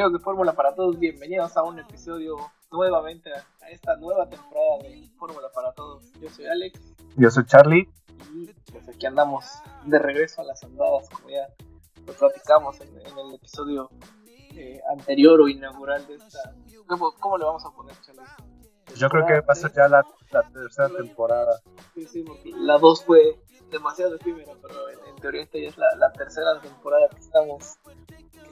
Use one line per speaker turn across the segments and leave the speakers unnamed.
Amigos de Fórmula para Todos, bienvenidos a un episodio nuevamente a esta nueva temporada de Fórmula para Todos. Yo soy Alex
Yo soy Charlie.
y pues aquí andamos de regreso a las andadas, como ya lo platicamos en, en el episodio eh, anterior o inaugural de esta. ¿Cómo, cómo le vamos a poner, Charlie?
Yo creo que va a ser ya la, la tercera temporada.
Sí, sí, porque la 2 fue demasiado efímera, pero en, en teoría esta ya es la, la tercera temporada que estamos,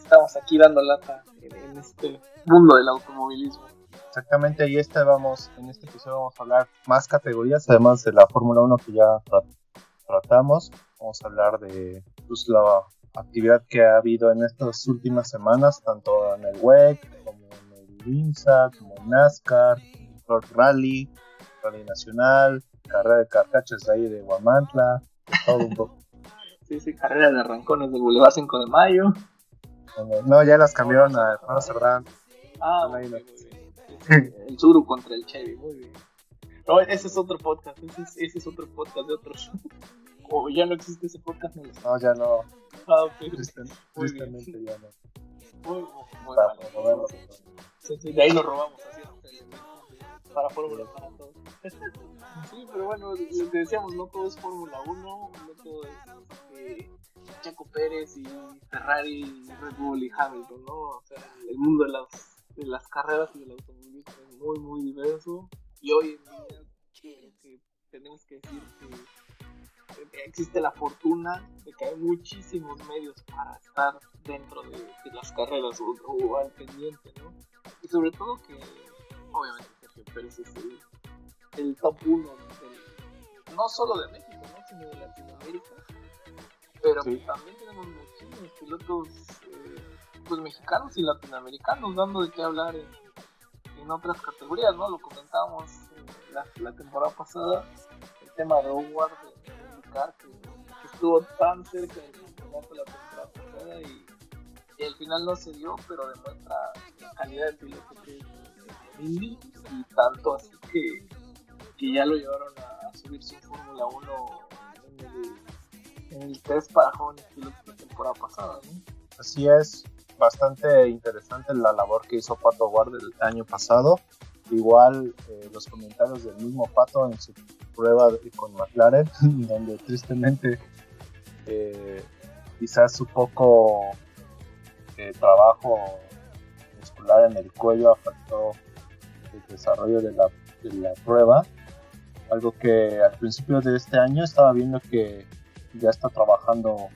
estamos aquí dando lata en, este mundo del automovilismo.
Exactamente, y este vamos, en este episodio vamos a hablar más categorías, además de la Fórmula 1 que ya tra- tratamos. Vamos a hablar de pues, la actividad que ha habido en estas últimas semanas, tanto en el WEC, como en el INSA, como en NASCAR, Road Rally, Rally Nacional, carrera de carcachas de ahí de Guamantla, todo un poco.
Sí, sí, carrera de arrancones del Boulevard 5 de Mayo.
No, ya las cambiaron a Juan Serrán.
Ah, muy bien, bien. El Zuru contra el Chevy, muy bien. No, ese es otro podcast, ese es, ese es otro podcast de otros. O ya no existe ese podcast, no.
No, ya no.
Ah, ok.
Ya no.
Muy, muy. Sí, sí, de ahí lo robamos, así es, para Fórmula para todos. Sí, pero bueno, que decíamos, no todo es Fórmula 1, no todo es Checo Pérez y Ferrari, Red Bull y Hamilton, ¿no? O sea, el mundo de las, de las carreras y del automovilismo es muy, muy diverso. Y hoy en día tenemos que decir que eh, existe la fortuna de que hay muchísimos medios para estar dentro de, de las carreras o, o al pendiente, ¿no? Y sobre todo que, obviamente, Sergio Pérez es el, el top 1 no solo de México, ¿no? sino de Latinoamérica. Pero
Sí.
también tenemos muchísimos pilotos eh, pues mexicanos y latinoamericanos dando de qué hablar en, en otras categorías, ¿no? Lo comentábamos eh, la, la temporada pasada, el tema de Howard de, de que, que estuvo tan cerca del campeonato la temporada pasada y, y al final no se dio, pero demuestra la calidad de piloto que Indy y tanto así que, que ya lo llevaron a, subirse en Fórmula 1 en el, en el test para jóvenes pilotos la temporada pasada.
Así es, bastante interesante la labor que hizo Pato Ward el año pasado. Igual eh, los comentarios del mismo Pato en su prueba con McLaren, donde tristemente eh, quizás su poco eh, trabajo muscular en el cuello afectó desarrollo de la, de la prueba. Algo que al principio de este año estaba viendo que ya está trabajando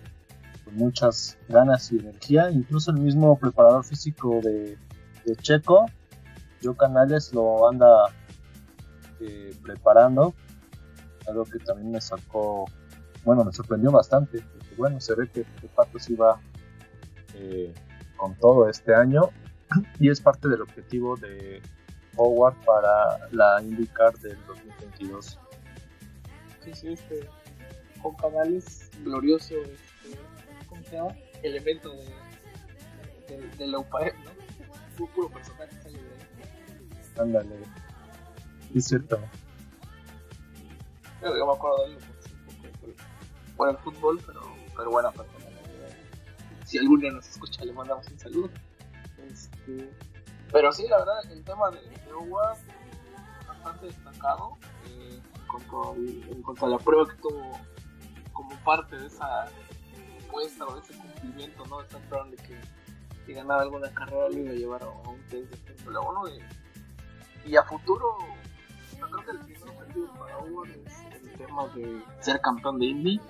con muchas ganas y energía. Incluso el mismo preparador físico de, de Checo, Joe Canales, lo anda eh, preparando. Algo que también me sacó, bueno, me sorprendió bastante. Porque, bueno, se ve que, que Pato sí va eh, con todo este año y es parte del objetivo de Howard para la IndyCar del 2022.
Sí, sí, este. Con Canales, glorioso, este, ¿cómo se llama? Elemento de, de, de la UPAE, ¿no? Pu- Puro personaje sale de ahí.
Ándale, es cierto.
Yo me acuerdo de él un por, por el fútbol, pero, pero buena persona. Si algún día nos escucha, le mandamos un saludo. Este, pero sí, la verdad, el tema de, de bastante destacado eh, en, cuanto al- a la prueba que tuvo como parte de esa apuesta o de ese cumplimiento, ¿no? Sam Brown de que si ganaba alguna carrera lo iba a llevar a, un test de Fórmula 1 y, a futuro yo creo que el primer objetivo para Howard es el tema de ser campeón de Indy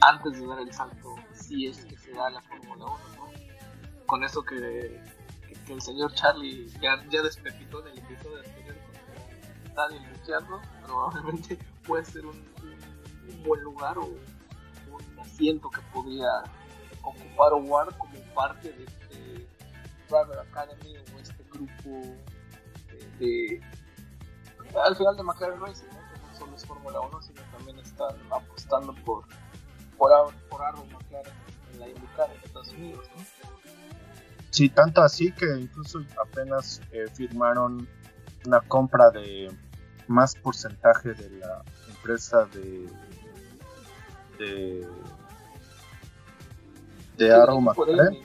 antes de dar el salto si es que se da la Fórmula 1, ¿no? Con eso que, el señor Charlie ya, ya en el episodio anterior Daniel Ricciardo, probablemente puede ser un, buen lugar o un asiento que podría ocupar Ward como parte de este Driver Academy o este grupo de, al final de McLaren Racing, ¿no? que no solo es Fórmula 1, sino también están apostando por por, por Arrow McLaren en la IndyCar en Estados Unidos.
Sí, tanto así que incluso apenas eh, firmaron una compra de más porcentaje de la empresa de de, de Arrow McLaren.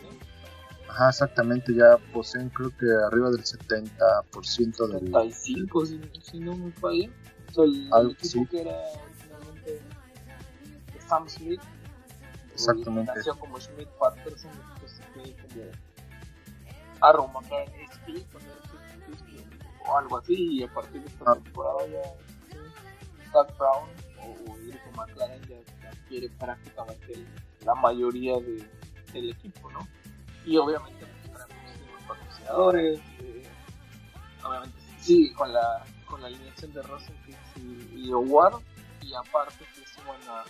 Ajá, exactamente, ya poseen creo que arriba del 70% del...
75, si, si no me falla. O sea, el,
Algo
equipo
sí.
que era originalmente Sam Smith,
Exactamente.
nació como Smith Patterson, después se fue como SP, cuando era SP, o algo así, y a partir de esta temporada ya Doug Brown o, o McLaren ya, ya adquiere prácticamente el- la mayoría de, del equipo, ¿no? Y obviamente pues, trae muchísimos patrocinadores, eh, obviamente sí, con la, con la alineación de Rosenquist y, y Howard, y aparte que suman a,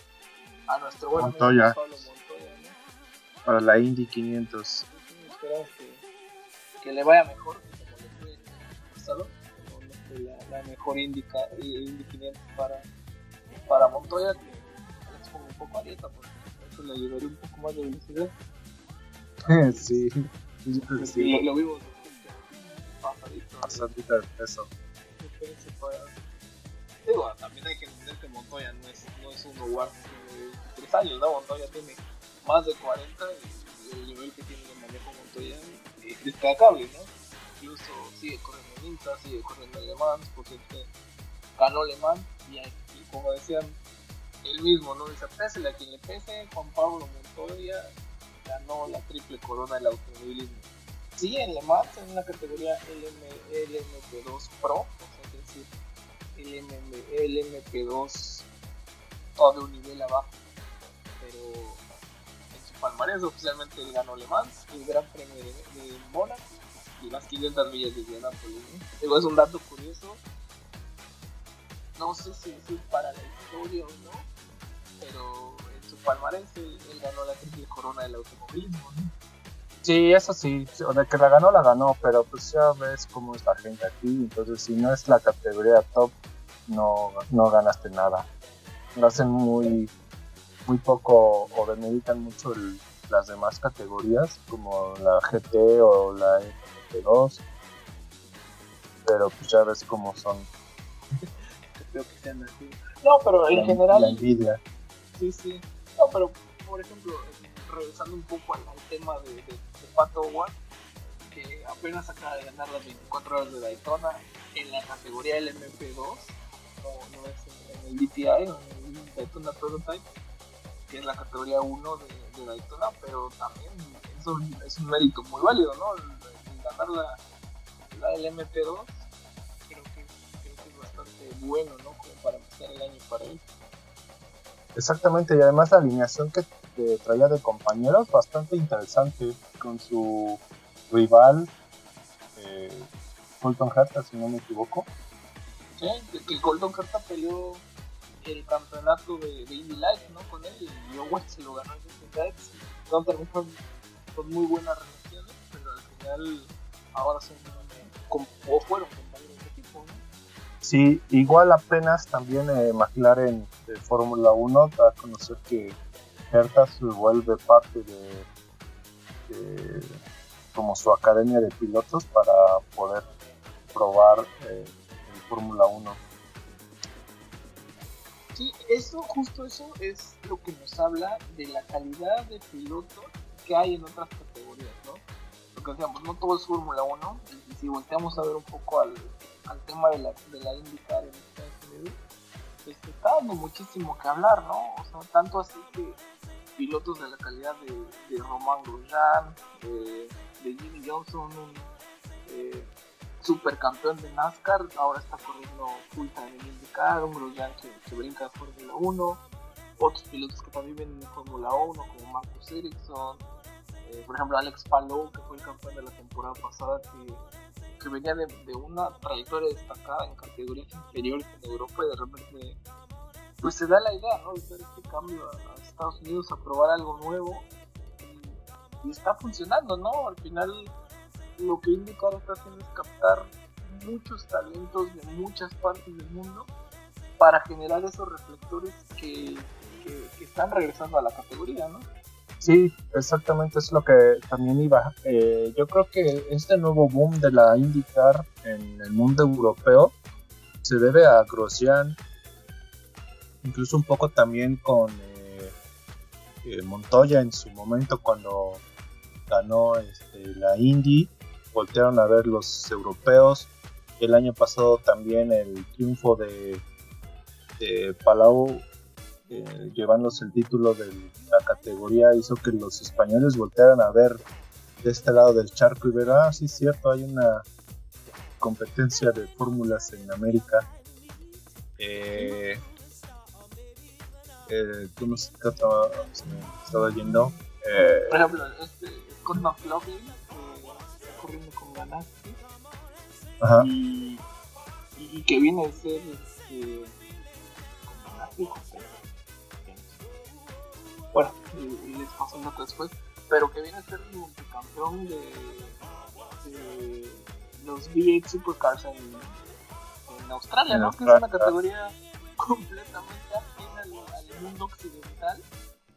a nuestro buen amigo
Montoya.
Pablo Montoya, ¿no?
Para la Indy 500.
Sí, esperamos que, que le vaya mejor como le fue pasado, la, la mejor indica, Indy 500 para, para Montoya, que es como un poco a dieta, porque eso le ayudaría un poco más de velocidad.
sí,
Lo,
sí,
lo vimos pasadito.
bastante de peso.
para- Digo, también hay que entender que Montoya no es, no es un lugar de 23 años, ¿no? Montoya tiene más de 40 y el nivel que tiene de manejo Montoya es destacable, ¿no? Incluso sigue corriendo en IMSA, sigue corriendo en Le Mans, por cierto, ganó Le Mans y, y como decían él mismo, ¿no? Dice, pésele a quien le pese, Juan Pablo Montoya ganó la triple corona del automovilismo. Sí, en Le Mans, en una categoría LM, LMP2 Pro, o sea, es decir, LM, LMP2 todo de un nivel abajo, pero palmarés oficialmente él ganó Le Mans, el Gran Premio de, de Mónaco y las 500 millas de Indianápolis. ¿no? Digo, es un dato curioso, no sé si decir para la historia o no, pero en su palmarés él, él ganó la triple corona del automovilismo. ¿no?
Sí, eso sí, o de que la ganó, la ganó, pero pues ya ves cómo es la gente aquí, entonces si no es la categoría top, no, no ganaste nada. Lo hacen muy, muy poco o demeritan mucho el- las demás categorías, como la GT o la MP2, pero pues ya ves cómo son
Creo que sean así. No, pero en
la,
general
la envidia.
Sí, sí. No, pero por ejemplo, regresando un poco al, tema de, de, de Pato Howard, que apenas acaba de ganar las 24 horas de Daytona en la categoría LMP2, no, no es en, en el DTI, en el Daytona Prototype, que es la categoría 1 de, de Daytona, pero también es un, es un mérito muy válido, ¿no? El, el ganar la, la LMP2 creo que, creo que es bastante bueno, ¿no? Como para empezar el año para él.
Exactamente, y además la alineación que, que traía de compañeros, bastante interesante, con su rival, eh, Colton Herta, si no me equivoco.
Sí, que Colton Herta peleó el campeonato de, de Indy Light, ¿no? Con él y Owens se lo ganó en Indy Light. No terminaron con muy buenas relaciones, pero al final ahora son o fueron compañeros de equipo, ¿no?
Sí, igual apenas también eh, McLaren de Fórmula 1 da a conocer que Herta se vuelve parte de, como su academia de pilotos para poder probar eh, en Fórmula 1.
Sí, eso, justo eso es lo que nos habla de la calidad de pilotos que hay en otras categorías, ¿no? Lo que decíamos, no todo es Fórmula 1, y si volteamos a ver un poco al, al tema de la, de la IndyCar en Estados Unidos, pues está dando muchísimo que hablar, ¿no? O sea, tanto así que pilotos de la calidad de, de Román Grosjean, de, de Jimmy Johnson, eh, supercampeón de NASCAR, ahora está corriendo full time en IndyCar, un Grosjean que, que brinca a Fórmula 1, otros pilotos que también vienen en Fórmula 1 como Marcus Ericsson, eh, por ejemplo Alex Palou que fue el campeón de la temporada pasada que, venía de, de una trayectoria destacada en categorías inferiores en Europa y de repente pues se da la idea, ¿no? De hacer este cambio a, Estados Unidos a probar algo nuevo y está funcionando, ¿no? Al final lo que IndyCar está haciendo es captar muchos talentos de muchas partes del mundo para generar esos reflectores que, están regresando a la categoría, ¿no?
Sí, exactamente es lo que también iba. Eh, yo creo que este nuevo boom de la IndyCar en el mundo europeo se debe a Grosjean, incluso un poco también con eh, eh, Montoya en su momento cuando ganó este, la Indy, voltearon a ver los europeos. El año pasado también el triunfo de, Palau eh, llevándose el título de la categoría hizo que los españoles voltearan a ver de este lado del charco y ver, ah, sí es cierto, hay una competencia de fórmulas en América. Eh, eh, tú no sé qué estaba yendo. Eh,
Por ejemplo, este Scott McLaughlin, corriendo con Ganassi,
ajá,
y, y que viene de ser este, Pérez. bueno, y, y les paso el dato después, pero que viene a ser el multicampeón de, de los V8 Supercars en, en Australia,
En
¿no? Que es una categoría completamente ajena al, al mundo occidental,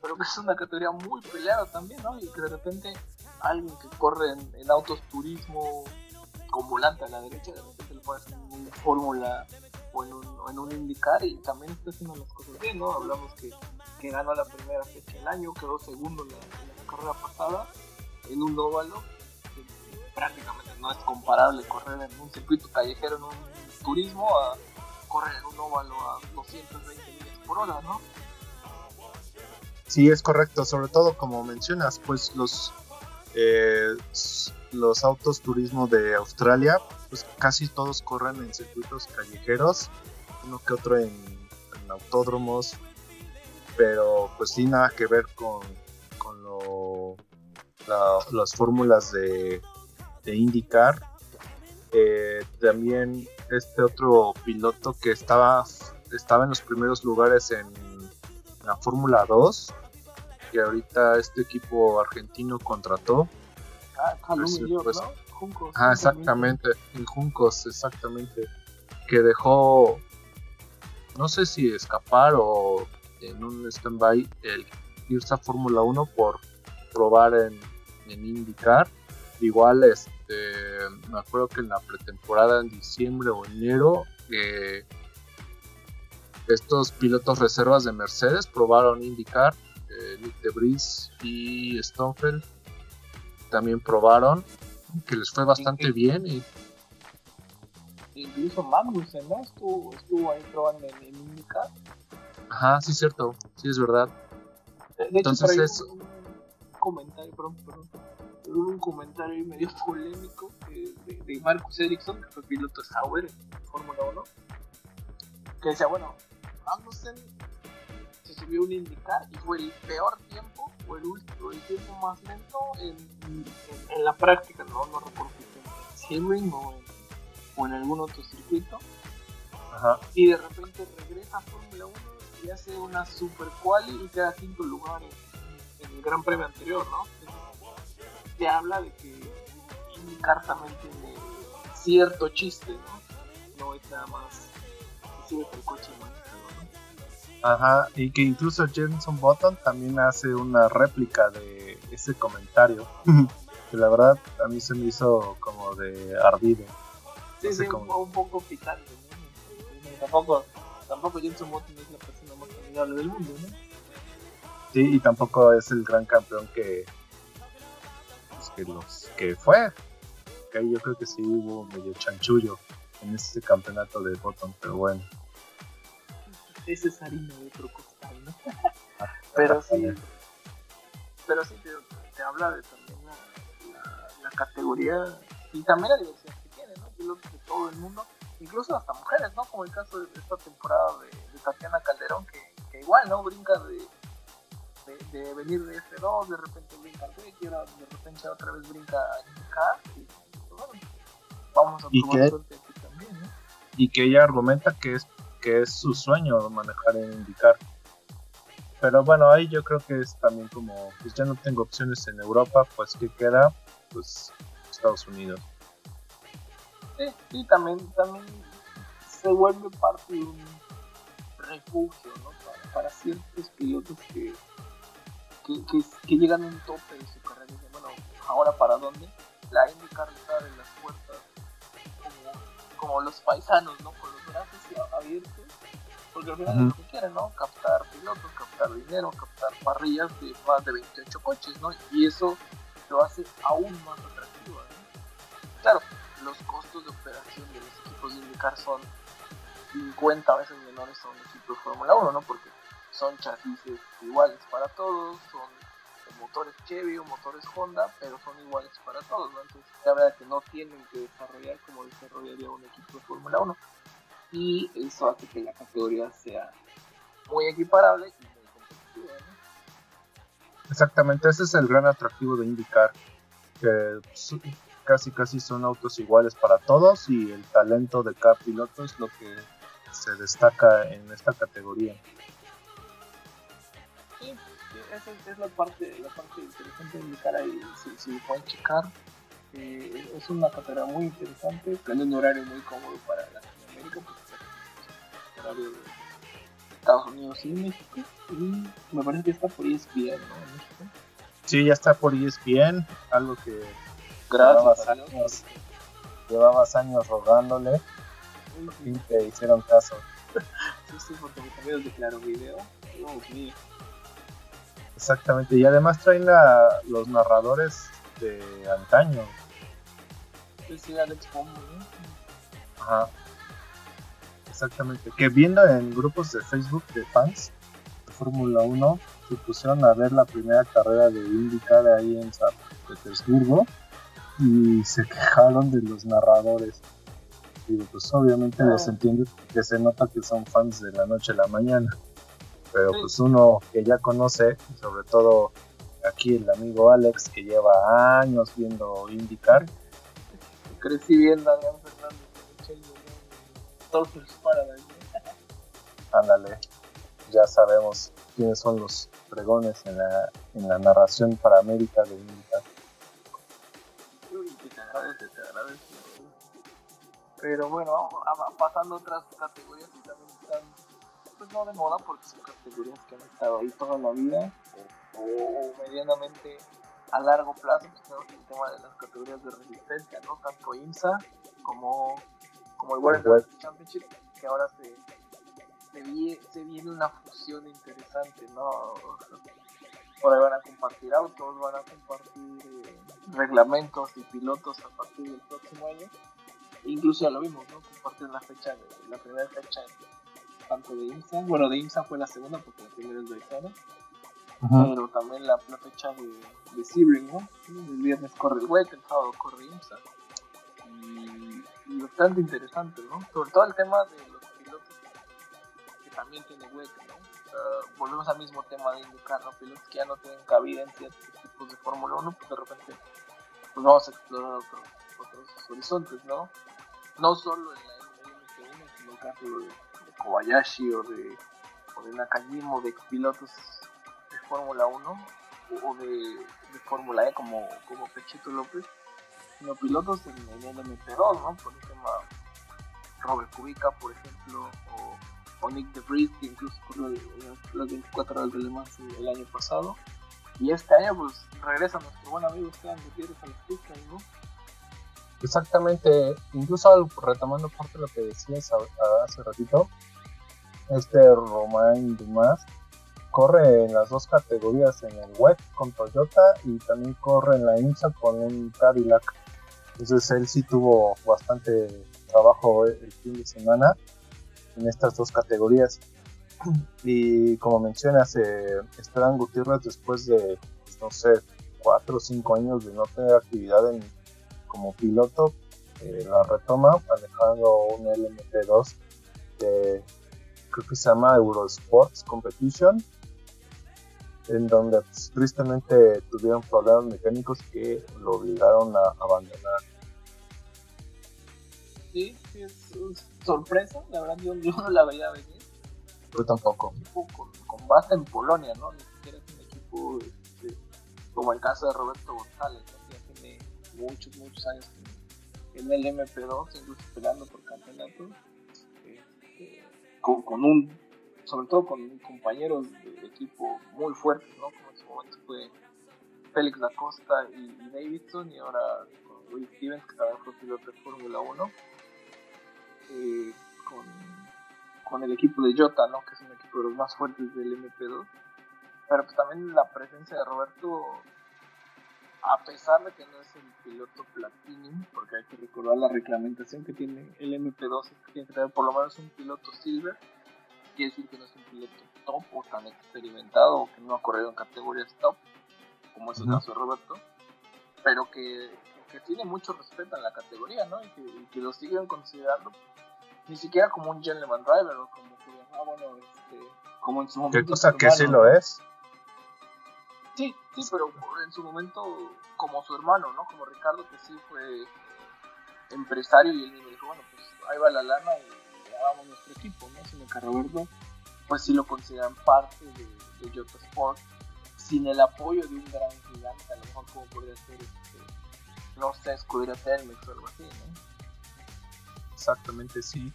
pero que es una categoría muy peleada también, ¿no? Y que de repente alguien que corre en, en autos turismo con volante a la derecha, de repente le puede hacer un fórmula o en un, o en un indicar y también está haciendo las cosas bien, ¿no? Hablamos que, que ganó la primera fecha del año, quedó segundo en la, en la carrera pasada en un óvalo, que prácticamente no es comparable correr en un circuito callejero en un turismo a correr en un óvalo a 220 millas por hora, ¿no?
Sí, es correcto, sobre todo como mencionas, pues los eh, los autos turismo de Australia, pues casi todos corren en circuitos callejeros, uno que otro en, en autódromos, pero pues sí nada que ver con, con lo- la- las fórmulas de, de IndyCar. Eh, también este otro piloto que estaba, estaba en los primeros lugares en la Fórmula 2 que ahorita este equipo argentino contrató.
Ah,
Pues sí,
Illiot,
pues-
¿no? Juncos,
Ah, exactamente, en Juncos, exactamente. Que dejó, no sé si escapar o en un stand-by el irse a Fórmula 1 por probar en, en IndyCar. Igual, este, me acuerdo que en la pretemporada en diciembre o enero, eh, estos pilotos reservas de Mercedes probaron IndyCar. Eh, Nick de Vries y Stonefeld también probaron que les fue bastante bien y
Incluso Magnussen, ¿no? Estuvo, estuvo ahí probando en, en IndyCar.
ajá sí cierto sí es verdad
De hecho,
Entonces es-
un, un comentario, perdón, perdón. Hubo un comentario medio polémico de, de, de Marcus Ericsson, que fue piloto de Sauber en Fórmula 1, que decía, bueno, Magnussen se subió un indicar y fue el peor tiempo o el último, el tiempo más lento en, en, en la práctica, no, no recuerdo si en Sebring o en, o en algún otro circuito
ajá
y de repente regresa a Fórmula 1 y hace una super quali y queda quinto lugar en, en el Gran Premio anterior, ¿no? Entonces, te habla de que IndyCar también tiene cierto chiste, ¿no? No es nada más que al coche y.
ajá y que incluso Jenson Button también hace una réplica de ese comentario que la verdad a mí se me hizo como de ardido
Sí,
No sé
sí, un,
cómo.
un poco picante, ¿no? Tampoco, tampoco Jenson Button es la persona más amigable del mundo, ¿no?
sí y tampoco es el gran campeón que pues, que los que fue que ahí yo creo que sí hubo medio chanchullo en ese campeonato de Button pero bueno
ese es harina de otro costal, ¿no? pero sí, pero sí te, te habla de también la, la, la categoría y también la diversidad que tiene, ¿no? Pilotos de todo el mundo, incluso hasta mujeres, ¿no? Como el caso de esta temporada de, de Tatiana Calderón, que, que igual, ¿no? Brinca de, de, de venir de F2, de repente brinca al Rey, ahora de repente otra vez brinca a y pues, bueno, vamos a
¿Y
probar suerte aquí también, ¿no?
y que ella argumenta que es que es su sueño manejar en indicar. Pero bueno, ahí yo creo que es también como, pues ya no tengo opciones en Europa, pues que queda? Pues Estados Unidos.
Sí, sí, también, también se vuelve parte de un refugio. Para, para ciertos pilotos que, que, llegan a un tope de su carrera y dicen, bueno, ahora para dónde? La IndyCar les abre las puertas como, como los paisanos, ¿no? Con abiertos, porque al final es lo que quieren, ¿no? Captar pilotos, captar dinero, captar parrillas de más de 28 coches, ¿no? Y eso lo hace aún más atractivo, ¿no? Claro, los costos de operación de los equipos de IndyCar son 50 veces menores a un equipo de Fórmula 1, ¿no? Porque son chasis iguales para todos, son motores Chevy o motores Honda, pero son iguales para todos, ¿no? Entonces, la verdad que no tienen que desarrollar como desarrollaría un equipo de Fórmula 1. Y eso hace que la categoría sea muy equiparable y muy competitiva, ¿no?
Exactamente, ese es el gran atractivo de IndyCar, que casi casi son autos iguales para todos y el talento de cada piloto es lo que se destaca en esta categoría.
Sí, esa es, la parte, la parte interesante de indicar ahí, si, si lo pueden checar. Eh, es una categoría muy interesante, tiene un horario muy cómodo para es horario de Estados Unidos y México, y me parece que está por ESPN, ¿no?
Sí, ya está por ESPN, algo que
Gracias
llevabas años, llevabas años rogándole y te hicieron caso.
Sí, sí, porque mis amigos de Claro Video, Dios mío.
Exactamente, y además traen a los narradores de antaño.
Sí, sí, Alex Pombo, ¿no?
Ajá. Exactamente, que viendo en grupos de Facebook de fans de Fórmula 1, se pusieron a ver la primera carrera de IndyCar ahí en San Petersburgo y se quejaron de los narradores. Digo, pues obviamente los entiendo que se nota que son fans de la noche a la mañana. Pero pues uno que ya conoce, sobre todo aquí el amigo Alex que lleva años viendo IndyCar,
Crecí viendo a León Fernández Surfers Paradise.
ándale, ya sabemos quiénes son los pregones en la, en la narración para América de IndyCar.
Uy, que te agradece, te agradece. Pero bueno, pasando a otras categorías que también están, pues no de moda, porque son categorías que han estado ahí toda la vida, o, o medianamente a largo plazo, pues tenemos el tema de las categorías de resistencia, ¿no? Tanto IMSA como, como el World. Championship, que ahora se, se, vie- se viene una fusión interesante, ¿no? Por ahí van a compartir autos, van a compartir eh, reglamentos y pilotos a partir del próximo año. Incluso ya lo vimos, ¿no? Comparten la fecha, de, la primera fecha tanto de IMSA, bueno, de IMSA fue la segunda porque la primera es Daytona, pero también la, la fecha de, de Sebring, ¿no? El viernes corre el WEC, el sábado corre IMSA. Bastante interesante, ¿no? Sobre todo el tema de los pilotos que también tiene WEC, ¿no? Uh, volvemos al mismo tema de indicar, ¿no? Pilotos que ya no tienen cabida en ciertos tipos de Fórmula 1, pues de repente pues vamos a explorar otros, otros horizontes, ¿no? No solo en la LMP1, sino el caso de, Kobayashi o de, o de Nakajima o de pilotos de Fórmula 1 o de, de Fórmula E como, como Pechito López, sino pilotos en el LMP2, ¿no? Por ejemplo, Robert Kubica, por ejemplo, o o Nick de Vries, que incluso corrió las- las 24 horas de Le Mans el año pasado. Y este año, pues regresa nuestro buen amigo Esteban Gutiérrez a las pistas, ¿no?
Exactamente, incluso retomando parte de lo que decías hace ratito, este Romain Dumas corre en las dos categorías, en el WEC con Toyota y también corre en la IMSA con un Cadillac. Entonces él sí tuvo bastante trabajo el fin de semana en estas dos categorías. Y como mencionas, eh, Esteban Gutiérrez después de, pues, no sé, cuatro o cinco años de no tener actividad en, como piloto, eh, la retoma manejando un LMP2 que creo que se llama Eurosports Competition, en donde pues, tristemente tuvieron problemas mecánicos que lo obligaron a abandonar.
Sí, sí, es, es sorpresa, la verdad yo, yo no la veía venir.
Yo tampoco.
Un equipo con, con base en Polonia, ¿no? Ni siquiera es un equipo este, como el caso de Roberto González, ¿no? que ya tiene muchos, muchos años en el MP2, incluso peleando por campeonato, este, con, con un, sobre todo con compañeros de equipo muy fuertes, ¿no? Como en su momento fue Félix da Costa y, y Davidson, y ahora con Will Stevens, que también fue piloto de Fórmula 1, eh, con, con el equipo de Jota, ¿no? Que es un equipo de los más fuertes del MP2. Pero pues también la presencia de Roberto, a pesar de que no es el piloto Platinum, porque hay que recordar la reglamentación que tiene el MP2, es que tiene que tener por lo menos un piloto Silver, quiere decir que no es un piloto top o tan experimentado o que no ha corrido en categorías top, como es el caso de Roberto, pero que, que tiene mucho respeto en la categoría, ¿no? Y que, y que lo siguen considerando ni siquiera como un gentleman driver o como que, ah, bueno, este, como en su momento.
Qué cosa que sí lo es.
Sí, sí, pero en su momento como su hermano, ¿no? Como Ricardo que sí fue empresario y él mismo dijo, bueno, pues ahí va la lana y nuestro equipo, ¿no? Que a Roberto, pues sí lo consideran parte de, de Sport, sin el apoyo de un gran gigante, a lo mejor como podría ser, este, no sé, Escudería Telmex o algo así, ¿no?
Exactamente, sí.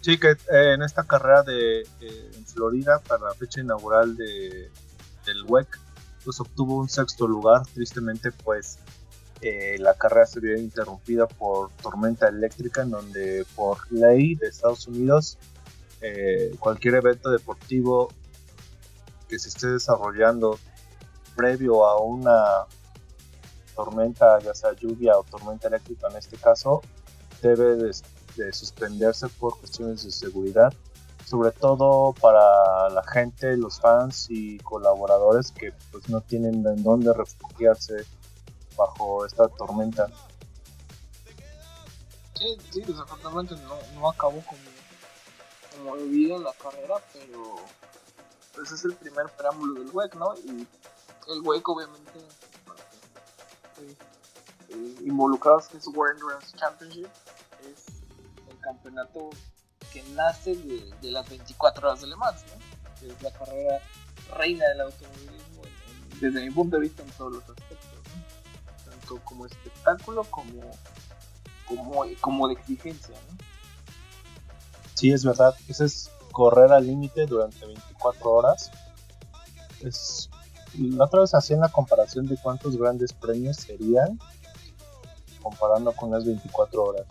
Sí, que eh, en esta carrera de eh, en Florida, para la fecha inaugural de, del WEC, pues obtuvo un sexto lugar. Tristemente, pues eh, la carrera se vio interrumpida por tormenta eléctrica, en donde por ley de Estados Unidos, eh, cualquier evento deportivo que se esté desarrollando previo a una tormenta, ya sea lluvia o tormenta eléctrica en este caso, debe de, de suspenderse por cuestiones de seguridad, sobre todo para la gente, los fans y colaboradores que pues no tienen en dónde refugiarse bajo esta tormenta.
Sí, sí, desafortunadamente no, no acabó como, como debía la carrera, pero pues es el primer preámbulo del WEC, ¿no? Y el WEC obviamente eh, eh, involucrados que es World Endurance Championship, es el campeonato que nace de, de las 24 horas de Le Mans, ¿no? Que es la carrera reina del automovilismo desde mi punto de vista en todos los aspectos. Tanto como espectáculo como como, como de exigencia, ¿no?
Sí, es verdad, ese es correr al límite durante 24 horas. Es, la otra vez hacían la comparación de cuántos grandes premios serían comparando con las 24 horas.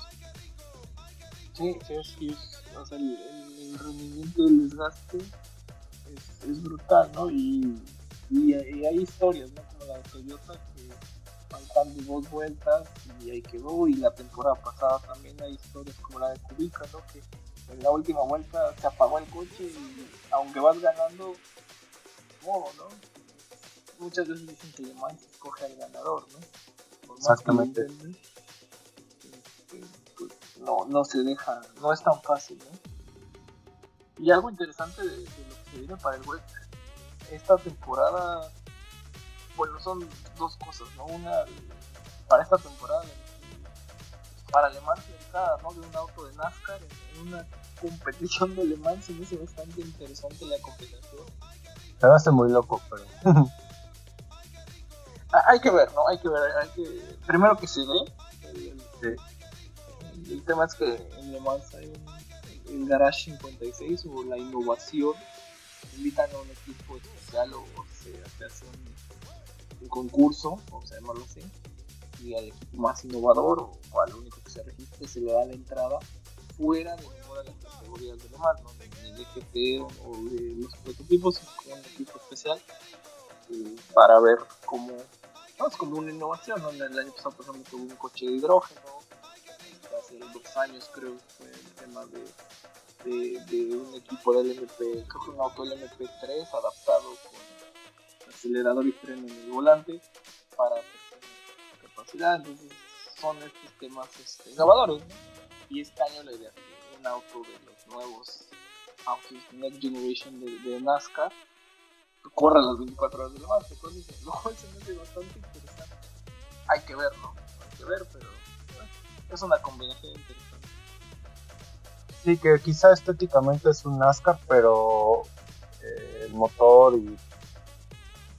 Sí, sí, sí, es- o sea, el, el- el rendimiento del desgaste es, es brutal, ¿no? Y, y, y hay historias, ¿no? Como la de Toyota que faltando dos vueltas y ahí quedó, y la temporada pasada también hay historias como la de Kubica, ¿no? Que en la última vuelta se apagó el coche y aunque vas ganando, modo, ¿no? Muchas veces dicen que Le Mans escoge al ganador, ¿no?
Exactamente.
intenten, este, pues, no, no se deja, no es tan fácil, ¿no? Y algo interesante de, de lo que se viene para el web, esta temporada, bueno, son dos cosas, ¿no? Una, para esta temporada, para Le Mans, la entrada, ¿no? De un auto de NASCAR en, una competición de Le Mans, se me hace bastante interesante la competición.
Se me hace muy loco, pero
Ah, Hay que ver, ¿no? Hay que ver, hay que... Primero que se dé. El, el-
Sí.
el tema es que en Le Mans hay un, el Garage 56 o la innovación. Invitan a un equipo especial o, o se hace un, un concurso, vamos a llamarlo así. Y al más innovador o, o al único que se registre se le da la entrada fuera de ninguna de las categorías de Le Mans, ¿no? De GT o, o de los prototipos, un equipo especial para ver cómo no, es como una innovación, ¿no? El año pasado, por ejemplo, tuvo un coche de hidrógeno, hace dos años creo fue el tema de, un equipo del MP, creo que un auto del MP3 adaptado acelerador y freno en el volante para capacidad, entonces son estos temas este, innovadores, ¿no? Y este año la idea es que un auto de los nuevos autos Next Generation de, de NASCAR corra las 24 horas de la marcha, entonces cual se me hace bastante interesante. Hay que ver, ¿no? que ver, pero es una combinación interesante.
Sí, que quizá estéticamente es un NASCAR, pero eh, el motor y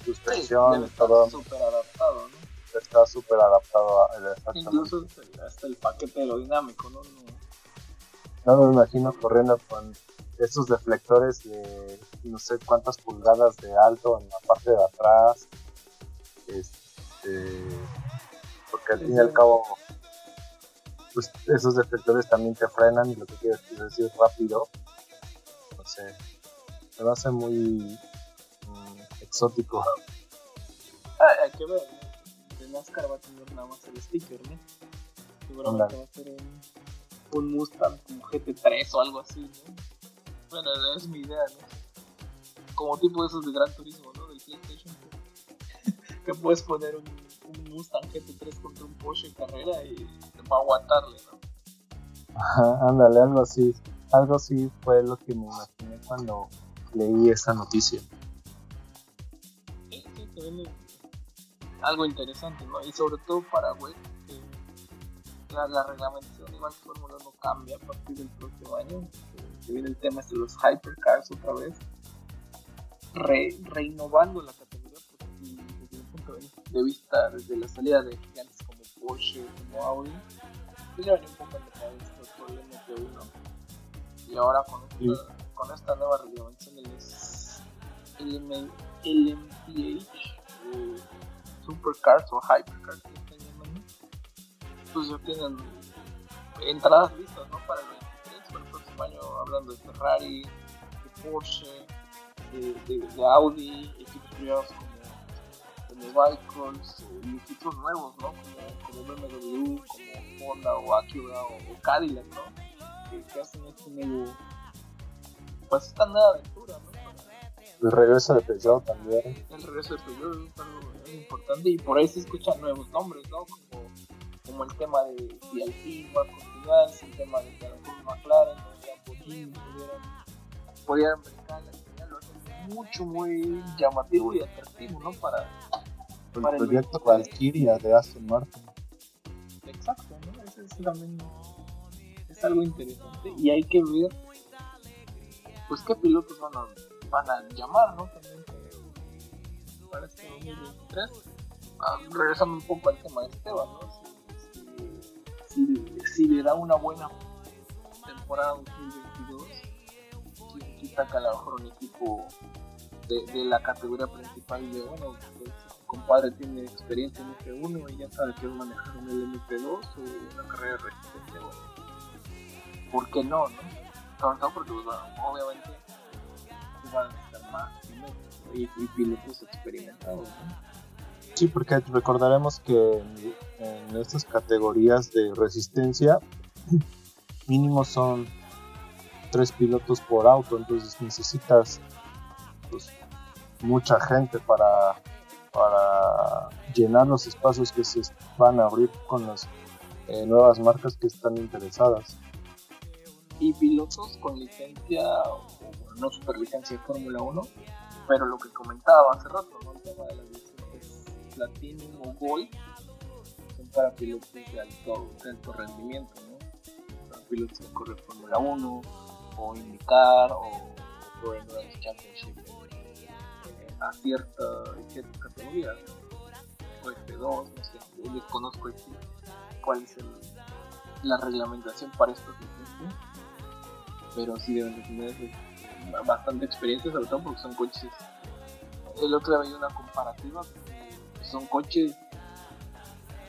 suspensión
estar
todo
súper adaptado, ¿no?
está súper adaptado a exactamente.
Incluso hasta el paquete aerodinámico, ¿no? No-
No me imagino corriendo con esos deflectores de no sé cuántas pulgadas de alto en la parte de atrás. Este, porque al fin y al cabo, pues esos deflectores también te frenan y lo que quieres decir rápido. No sé, me hace muy exótico.
Ah, hay que ver, ¿no? De NASCAR va a tener nada más el sticker, ¿no? Seguramente va a ser un, un Mustang como GT3 o algo así, ¿no? Bueno, es mi idea, ¿no? Como tipo de esos de Gran Turismo, ¿no? Del PlayStation. Que, que puedes poner un, un Mustang GT3 contra un Porsche en carrera y va a aguantarle, ¿no?
Ajá, Ándale, algo así. Algo así fue lo que me imaginé cuando leí esa noticia.
Se algo interesante, ¿no? Y sobre todo para web, que la, la reglamentación igual Fórmula 1 cambia a partir del próximo año. que- viene el tema este de los hypercars otra vez. Re, reinnovando la categoría, porque desde mi punto de vista- de desde la salida de gigantes como Porsche, como Audi, ya venía un poco en decadencia por el MP1. Y ahora con esta, con esta nueva reglamentación del LMPH, eh, Supercars o Hypercars que están llamando, pues ya tienen entradas listas ¿no? para el 23, para el próximo año, hablando de Ferrari, de Porsche, de, de- de Audi, equipos privados como, como Vehicles eh, y equipos nuevos, ¿no? como, como BMW, como Honda o Acura o, o Cadillac, ¿no? que, que hacen este nuevo, pues esta nueva aventura, ¿no?
El regreso de Peugeot también.
el regreso de Peugeot es algo importante y por ahí se escuchan nuevos nombres, ¿no? Como, como el tema de Alpine va a continuar, el tema de que a lo mejor McLaren o pudieran, brincar la lo mucho, muy llamativo y atractivo, ¿no? Para,
El
Para el
proyecto
23.
Valkyria de Aston Martin.
exacto, ¿no? Es también es algo interesante y hay que ver, pues, qué pilotos van a, van a llamar, ¿no? También para- este 2023. Ah, regresando un poco al tema de Esteban, ¿no? Si, si- si- si le da una buena temporada 2022, quien quita que a lo mejor un equipo de, de la categoría principal de bueno, pues, compadre tiene experiencia en F1 y ya sabe que es manejar un LMP2 o una carrera de resistencia, bueno, ¿por qué no, no? Sobre todo porque, pues, bueno, obviamente, pues, van a necesitar más pilotos ¿no? y, y pilotos experimentados, ¿no?
Sí, porque recordaremos que en, en estas categorías de resistencia mínimo son tres pilotos por auto, entonces necesitas pues, mucha gente para, para llenar los espacios que se van a abrir con las eh, nuevas marcas que están interesadas.
y pilotos con licencia, o no super licencia de Fórmula 1, pero lo que comentaba hace rato, ¿no? el tema de las licencias Platinum o Gold, son para pilotos de alto, de alto rendimiento, ¿no? para pilotos que corren Fórmula 1, o IndyCar, o, Pro Endurance Championship eh, a cierta, ciertas categorías, ¿no? o F2, no sé, yo desconozco aquí cuál es la reglamentación para estas licencias pero sí deben de tener bastante experiencia, sobre todo porque son coches. El otro día una comparativa, que son coches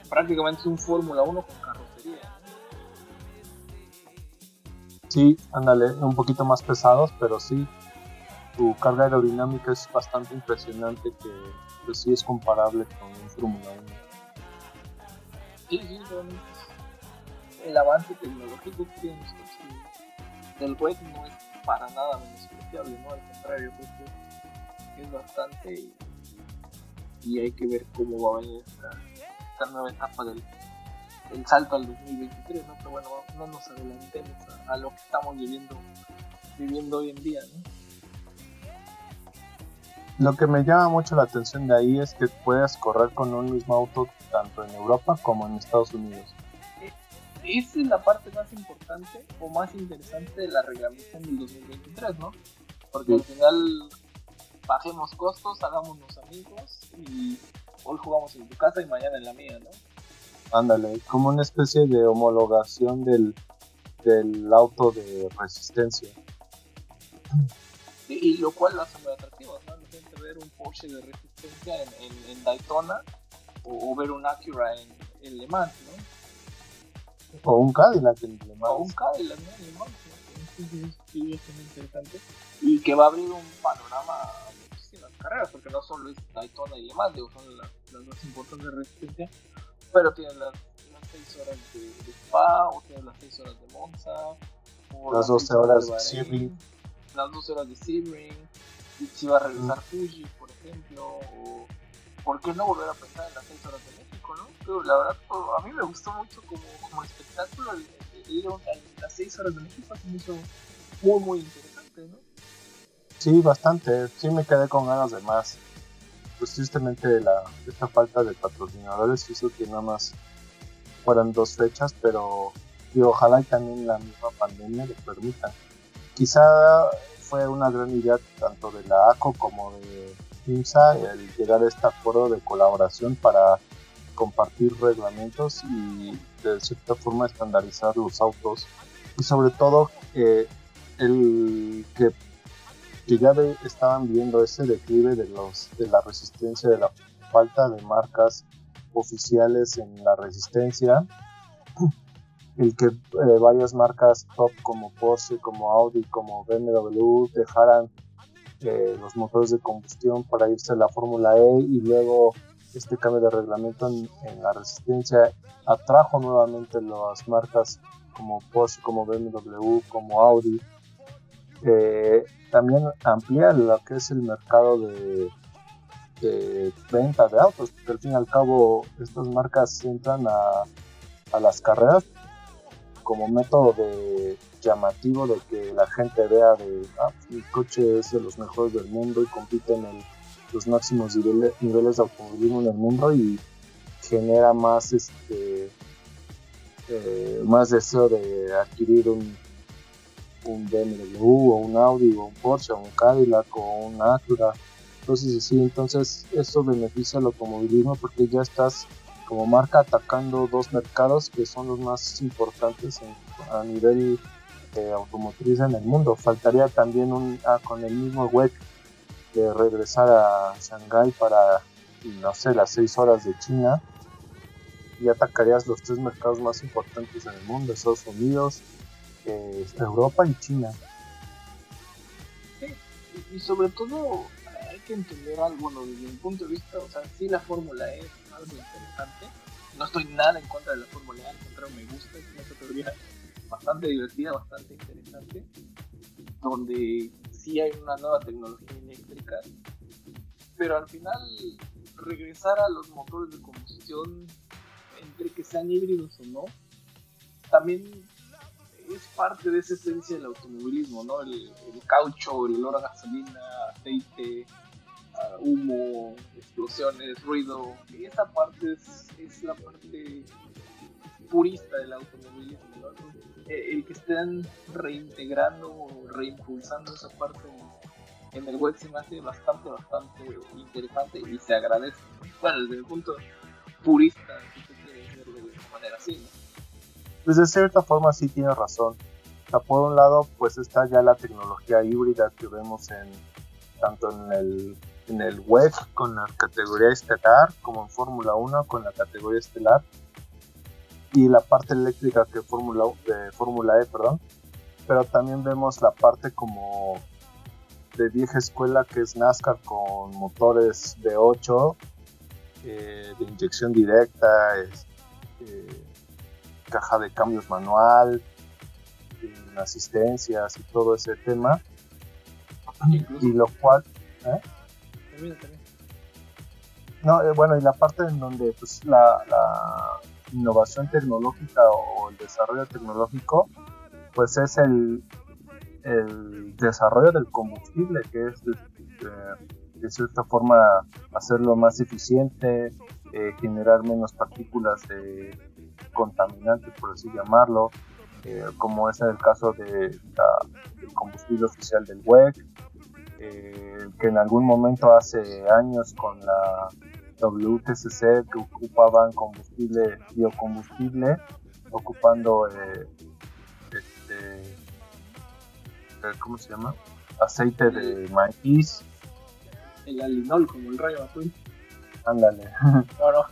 prácticamente es un Fórmula 1 con carrocería.
Sí, ándale, un poquito más pesados, pero sí, su carga aerodinámica es bastante impresionante que pues, sí es comparable con un Fórmula 1.
Sí, sí, el avance tecnológico que tienen los coches del web no es para nada menospreciable, ¿no? Al contrario, creo que es bastante y, hay que ver cómo va a venir esta, esta nueva etapa del, del salto al 2023, ¿no? Pero bueno, no nos adelantemos a, lo que estamos viviendo, viviendo hoy en día, ¿no?
Lo que me llama mucho la atención de ahí es que puedes correr con un mismo auto tanto en Europa como en Estados Unidos.
Esa es la parte más importante o más interesante de la reglamentación del 2023, ¿no? Porque al final bajemos costos, hagámonos amigos y hoy jugamos en tu casa y mañana en la mía, ¿no?
Ándale, como una especie de homologación del, del auto de resistencia.
Y, y lo cual lo hace muy atractivo, ¿no? Imagínate ver un Porsche de resistencia en, en, en Daytona o, o, ver un Acura en, en Le Mans, ¿no?
O un Cadillac en Le Mans.
O un Cadillac en sí, es interesante. Y que va a abrir un panorama a muchísimas carreras, porque no solo es Daytona y Le Mans, son las, las más importantes de resistencia, pero tienen las, las 6 horas de, de Spa, o tienen las 6 horas de Monza, o
las 12 horas de Sebring
las 12 horas de Sebring, y si va a regresar Fuji, por ejemplo, o por qué no volver a pensar en las 6 horas de México, ¿no? Pero la verdad, a mí me gustó mucho como, como espectáculo el, ir a las 6 horas de México, se me hizo muy, muy interesante, ¿no?
Sí, bastante, sí me quedé con ganas de más. Pues tristemente la, esta falta de patrocinadores hizo que nada más fueran dos fechas, pero y ojalá y también la misma pandemia le permita quizá fue una gran idea tanto de la ACO como de El llegar a este acuerdo de colaboración para compartir reglamentos y de cierta forma estandarizar los autos. Y sobre todo eh, el que, que ya estaban viendo ese declive de los de la resistencia de la falta de marcas oficiales en la resistencia el que eh, varias marcas top como Porsche, como Audi, como BMW dejaran eh, los motores de combustión para irse a la Fórmula E y luego este cambio de reglamento en, la resistencia atrajo nuevamente las marcas como Porsche, como BMW, como Audi. Eh, también amplía lo que es el mercado de, de venta de autos, porque al fin y al cabo estas marcas entran a las carreras como método de llamativo de que la gente vea de ah, mi coche es de los mejores del mundo y compite en los máximos niveles, niveles de automovilismo en el mundo y genera más este eh, más deseo de adquirir un, un BMW o un Audi o un Porsche o un Cadillac o un Acura entonces sí entonces eso beneficia al automovilismo porque ya estás como marca atacando dos mercados que son los más importantes a nivel eh, automotriz en el mundo. Faltaría también un, ah, con el mismo WEC de regresar a Shanghai para, no sé, las seis horas de China y atacarías los tres mercados más importantes en el mundo, Estados Unidos, eh, Europa y China.
Sí, y sobre todo hay que entender algo, bueno, desde mi punto de vista, o sea, sí la Fórmula E algo interesante. No estoy nada en contra de la Fórmula E, al contrario, me gusta, es una categoría bastante divertida, bastante interesante, donde sí hay una nueva tecnología eléctrica, pero al final regresar a los motores de combustión, entre que sean híbridos o no, también es parte de esa esencia del automovilismo, ¿no? El, el caucho, el olor a gasolina, aceite, humo, explosiones, ruido. Y esa parte es, es la parte purista del automovilismo. Eh, el que estén reintegrando o reimpulsando esa parte en, el web se me hace bastante, bastante interesante y se agradece. Bueno, desde el punto purista, quiere decirlo de manera así.
Pues de cierta forma sí tiene razón. Por un lado, pues está ya la tecnología híbrida que vemos en tanto en el en el web con la categoría estelar, como en Fórmula 1 con la categoría estelar, y la parte eléctrica que Fórmula de Fórmula E, perdón, pero también vemos la parte como de vieja escuela que es NASCAR con motores V8 eh, de inyección directa, es, eh, caja de cambios manual, asistencias y todo ese tema. Y lo cual, ¿eh? No, eh, bueno, y la parte en donde pues, la, innovación tecnológica o el desarrollo tecnológico, pues es el, desarrollo del combustible, que es de, de, cierta forma hacerlo más eficiente, eh, generar menos partículas de contaminantes, por así llamarlo, eh, como es el caso de del combustible oficial del WEC, eh, que en algún momento hace años con la WTCC que ocupaban combustible, biocombustible, ocupando este, ¿cómo se llama? Aceite de maíz.
El alinol, como el rayo azul.
Ándale.
No, no.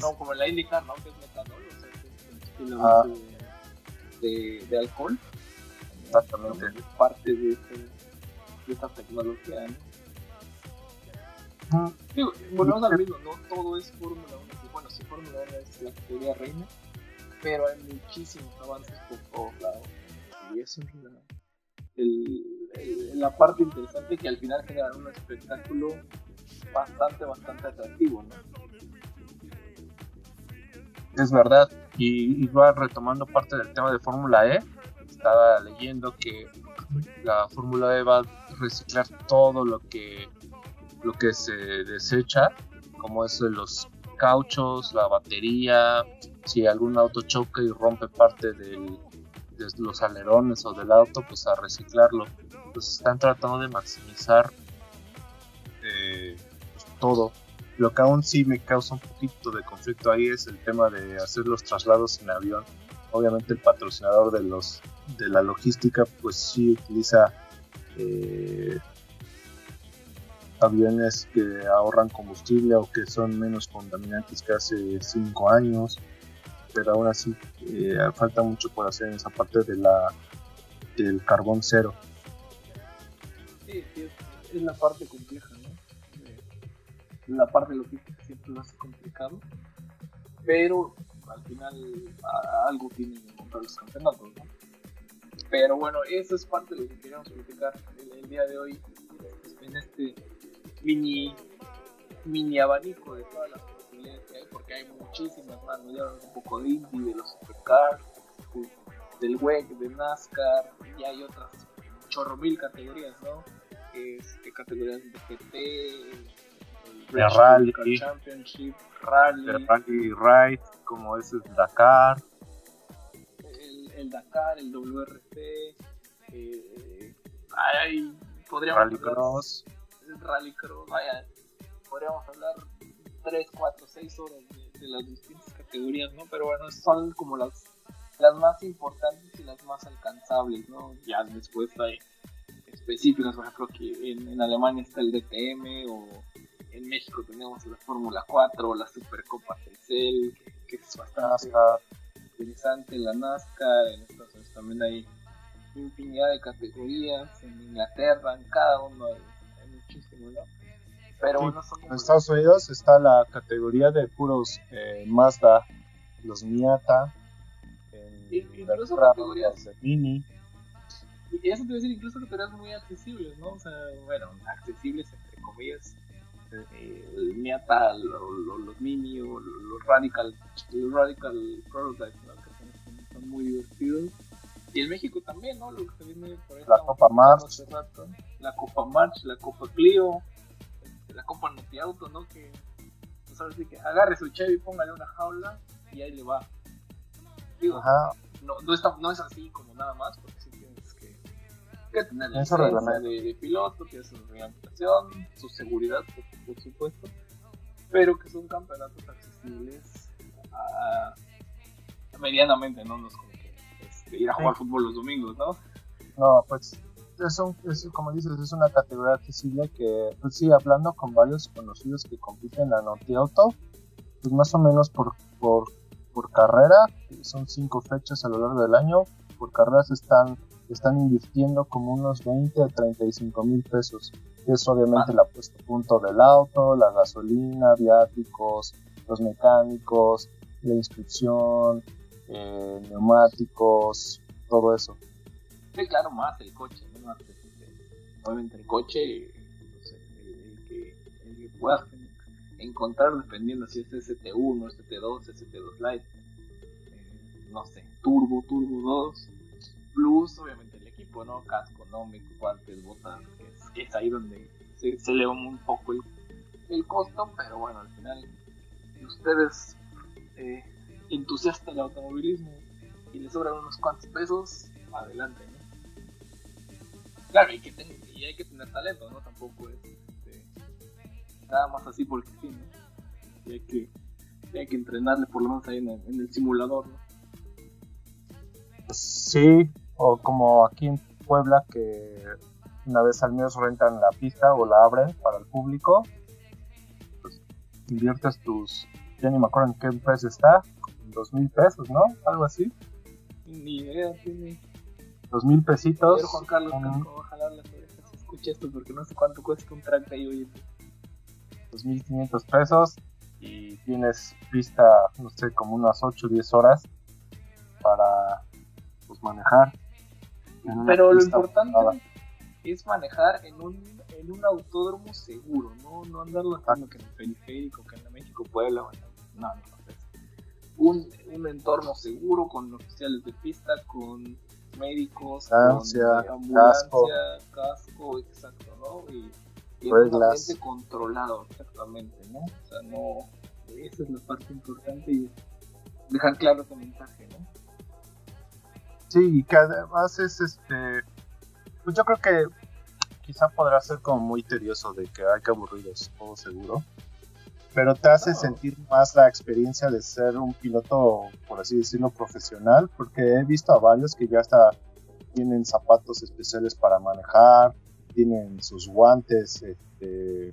no, como la indica, ¿no? Que es metanol, o sea, que es ah. de, de, alcohol.
Exactamente.
Es parte de, este, de esta tecnología, ¿no? Digo, volvemos al mismo, no todo es Fórmula 1. Bueno, sí, Fórmula 1 es la categoría reina, pero hay muchísimos avances por todos lados. Y eso es la, el, la parte interesante que al final genera un espectáculo bastante, bastante atractivo, ¿no?
Es verdad, y igual retomando parte del tema de Fórmula E, estaba leyendo que la Fórmula E va reciclar todo lo que lo que se desecha, como de los cauchos, la batería, si algún auto choca y rompe parte de los alerones o del auto, pues a reciclarlo. Pues están tratando de maximizar eh, todo. Lo que aún sí me causa un poquito de conflicto ahí es el tema de hacer los traslados en avión. Obviamente el patrocinador de los de la logística pues sí utiliza eh, aviones que ahorran combustible o que son menos contaminantes que hace 5 años pero aún así eh, falta mucho por hacer en esa parte de la del carbón cero
sí, es, la parte compleja la parte logística siempre lo hace complicado, pero al final algo tienen que encontrar los campeonatos, ¿no? Pero bueno, eso es parte de lo que queríamos platicar el, día de hoy en este mini mini abanico de todas las posibilidades que hay, porque hay muchísimas más, ¿no? Ya un poco de Indy, de los supercars, del WEC, de NASCAR, y hay otras chorro mil categorías, ¿no? Este, categorías de GT,
de rally,
Championship, rally,
de rally ride, como es el Dakar,
el, Dakar, el WRC, eh, hay, podríamos
Rally Cross,
el Rally Cross, vaya, podríamos hablar 3, 4, 6 horas de, las distintas categorías, ¿no? Pero bueno, son como las, las más importantes y las más alcanzables, ¿no? Ya después hay específicas, por ejemplo, que en, en Alemania está el DTM o en México tenemos la Fórmula 4, la Supercopa Telcel, que, es bastante interesante, la NASCAR, en Estados Unidos también hay infinidad de categorías, en Inglaterra, en cada uno hay, muchísimo, ¿no? Pero bueno,
En Estados Unidos está la categoría de puros eh, Mazda, los Miata,
incluso categorías
de Mini.
Y eso te voy a decir, incluso categorías muy accesibles, ¿no? O sea, bueno, accesibles entre comillas, eh, el Miata, los Mini o los Radical, los Radical Prototypes, que son, muy divertidos. Y en México también, ¿no? Lo que se viene por
La Copa March.
La Copa March, la Copa Clio, este, la Copa Noti Auto, ¿no? Que, pues ahora sí que agarre su Chevy, póngale una jaula y ahí le va. Digo, No, no, está, no es así como nada más, porque que tener la licencia de, de, piloto, que su reglamentación, su seguridad, por supuesto, pero que son campeonatos accesibles a, medianamente, ¿no? No es como que este, ir a jugar fútbol los domingos, ¿no?
No, pues es, es, como dices, es una categoría accesible que, pues sí, hablando con varios conocidos que compiten en la Noti Auto, pues más o menos por, por, por carrera, son cinco fechas a lo largo del año, por carreras están, están invirtiendo como unos 20 a 35 mil pesos es obviamente la puesta a punto del auto, la gasolina, viáticos, los mecánicos, la inscripción, eh, neumáticos, todo eso.
Sí, claro, más el coche, ¿no? obviamente el coche, el, que, el que puedas encontrar dependiendo si es ST1, ST2, ST2 Lite, eh, no sé, Turbo, Turbo 2, Plus, obviamente el equipo, ¿no? Casco, nómico, guantes, botas, es ahí donde se, eleva un poco el, costo, pero bueno, al final ustedes eh, entusiastas del automovilismo y les sobran unos cuantos pesos, adelante, ¿no? Claro, hay que tener, y hay que tener talento, ¿no? Tampoco es este, nada más así porque sí, ¿no? Y hay que, y hay que entrenarle por lo menos ahí en el, en el simulador, ¿no?
Pues sí, o como aquí en Puebla que una vez al mes rentan la pista o la abren para el público, pues inviertes tus, ya ni me acuerdo en qué precio está, dos mil pesos, ¿no? Algo así,
Ni idea, tiene.
dos mil pesitos.
Pero Juan Carlos
un-
Casco jalar las orejas si escucha esto porque no sé cuánto cuesta un track ahí hoy en día.
2.500 pesos y tienes pista, no sé, como unas 8 o 10 horas para pues, manejar.
Pero lo importante es manejar en un, en un autódromo seguro, no, no andarlo haciendo que en el periférico, que en la México Puebla, o en- no, no, no. es Un, un entorno seguro con oficiales de pista, con médicos,
Ambulancia,
con ambulancia,
casco.
casco, exacto, ¿no? Y, y
Reglas.
controlado, exactamente, ¿no? O sea, no, esa es la parte importante y dejar claro ese mensaje, ¿no?
Sí, y que además es este. Pues yo creo que quizá podrá ser como muy tedioso de que hay que aburridos, todo seguro. Pero te hace sentir más la experiencia de ser un piloto, por así decirlo, profesional, porque he visto a varios que ya hasta tienen zapatos especiales para manejar, tienen sus guantes este,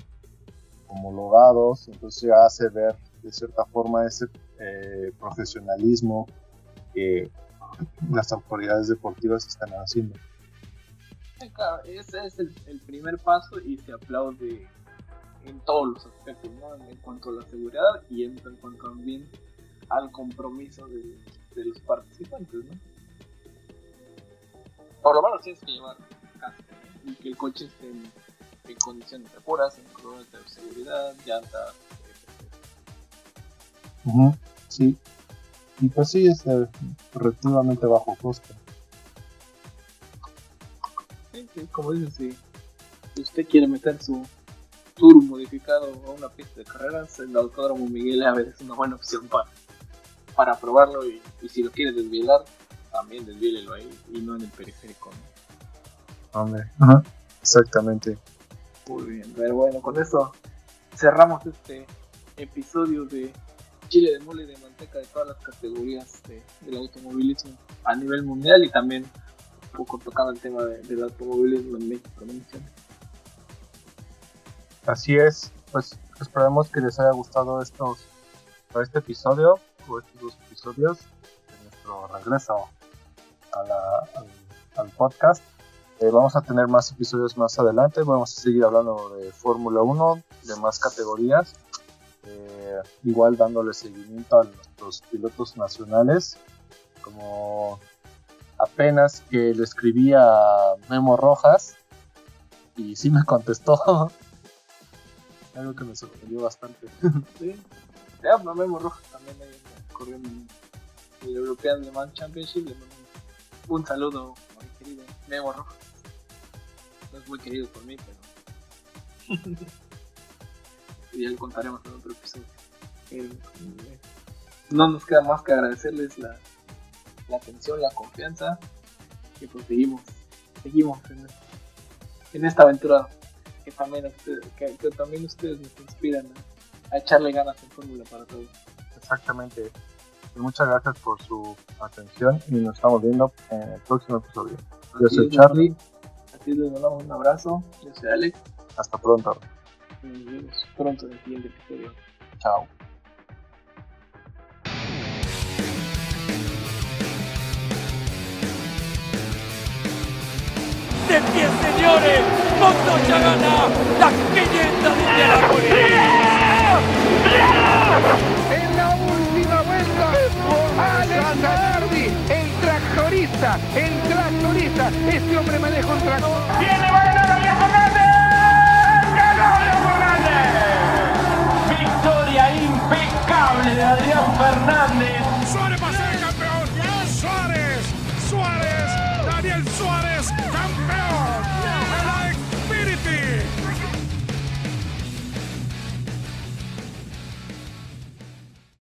homologados, entonces ya hace ver de cierta forma ese eh, profesionalismo que las autoridades deportivas están haciendo.
Sí, claro, ese es el, el primer paso y se aplaude en todos los aspectos, ¿no? En, cuanto a la seguridad y en, en cuanto también al compromiso de, de los participantes, ¿no? Por lo menos tienes que llevar y que el coche esté en, en condiciones seguras, en cronómetro de seguridad, llantas, etc.
Sí. Y pues sí, es de relativamente bajo costo.
Sí, sí, como dices, si, si usted quiere meter su tour modificado a una pista de carreras, el Autódromo Miguel Ávez es una buena opción para, para probarlo y, y si lo quiere desvielar, también desviélelo ahí y no en el periférico. ¿no?
Hombre. Exactamente.
Muy bien, pero bueno, con eso cerramos este episodio de Chile de mole y de manteca de todas las categorías de- del automovilismo a nivel mundial y también un poco tocando el tema de- del automovilismo en México. ¿no?
Así es. Pues esperemos que les haya gustado estos este episodio o estos dos episodios de nuestro regreso a la- al, al podcast. Eh, vamos a tener más episodios más adelante. Vamos a seguir hablando de Fórmula 1, de más categorías. Igual dándole seguimiento a nuestros pilotos nacionales. Como apenas que le escribí a Memo Rojas y sí me contestó. Algo que me sorprendió bastante.
Sí. Ya, no Memo Rojas también ahí corrió en el European Le Mans Championship. Le mando un, un saludo, muy querido Memo Rojas. No es muy querido por mí, pero. y ya lo contaremos en otro episodio. Eh, no nos queda más que agradecerles la, la atención, la confianza. Y pues seguimos, seguimos en, en esta aventura que también, ustedes, que, que también ustedes nos inspiran a, a echarle ganas en Fórmula para todos.
Exactamente. Y muchas gracias por su atención y nos estamos viendo en el próximo episodio. Yo soy Charlie.
Así les mandamos un abrazo. Yo soy Alex.
Hasta pronto.
Nos vemos pronto en el siguiente episodio.
Chao.
De pie, señores, Montoya gana las 500 de Indianápolis.
En la última vuelta, Alex Zanardi, el tractorista, el tractorista. Este hombre maneja un tractor.
¡Viene, va a ganar Fernández! ¡Ganó Ariel Fernández! Victoria impecable de Adrián Fernández.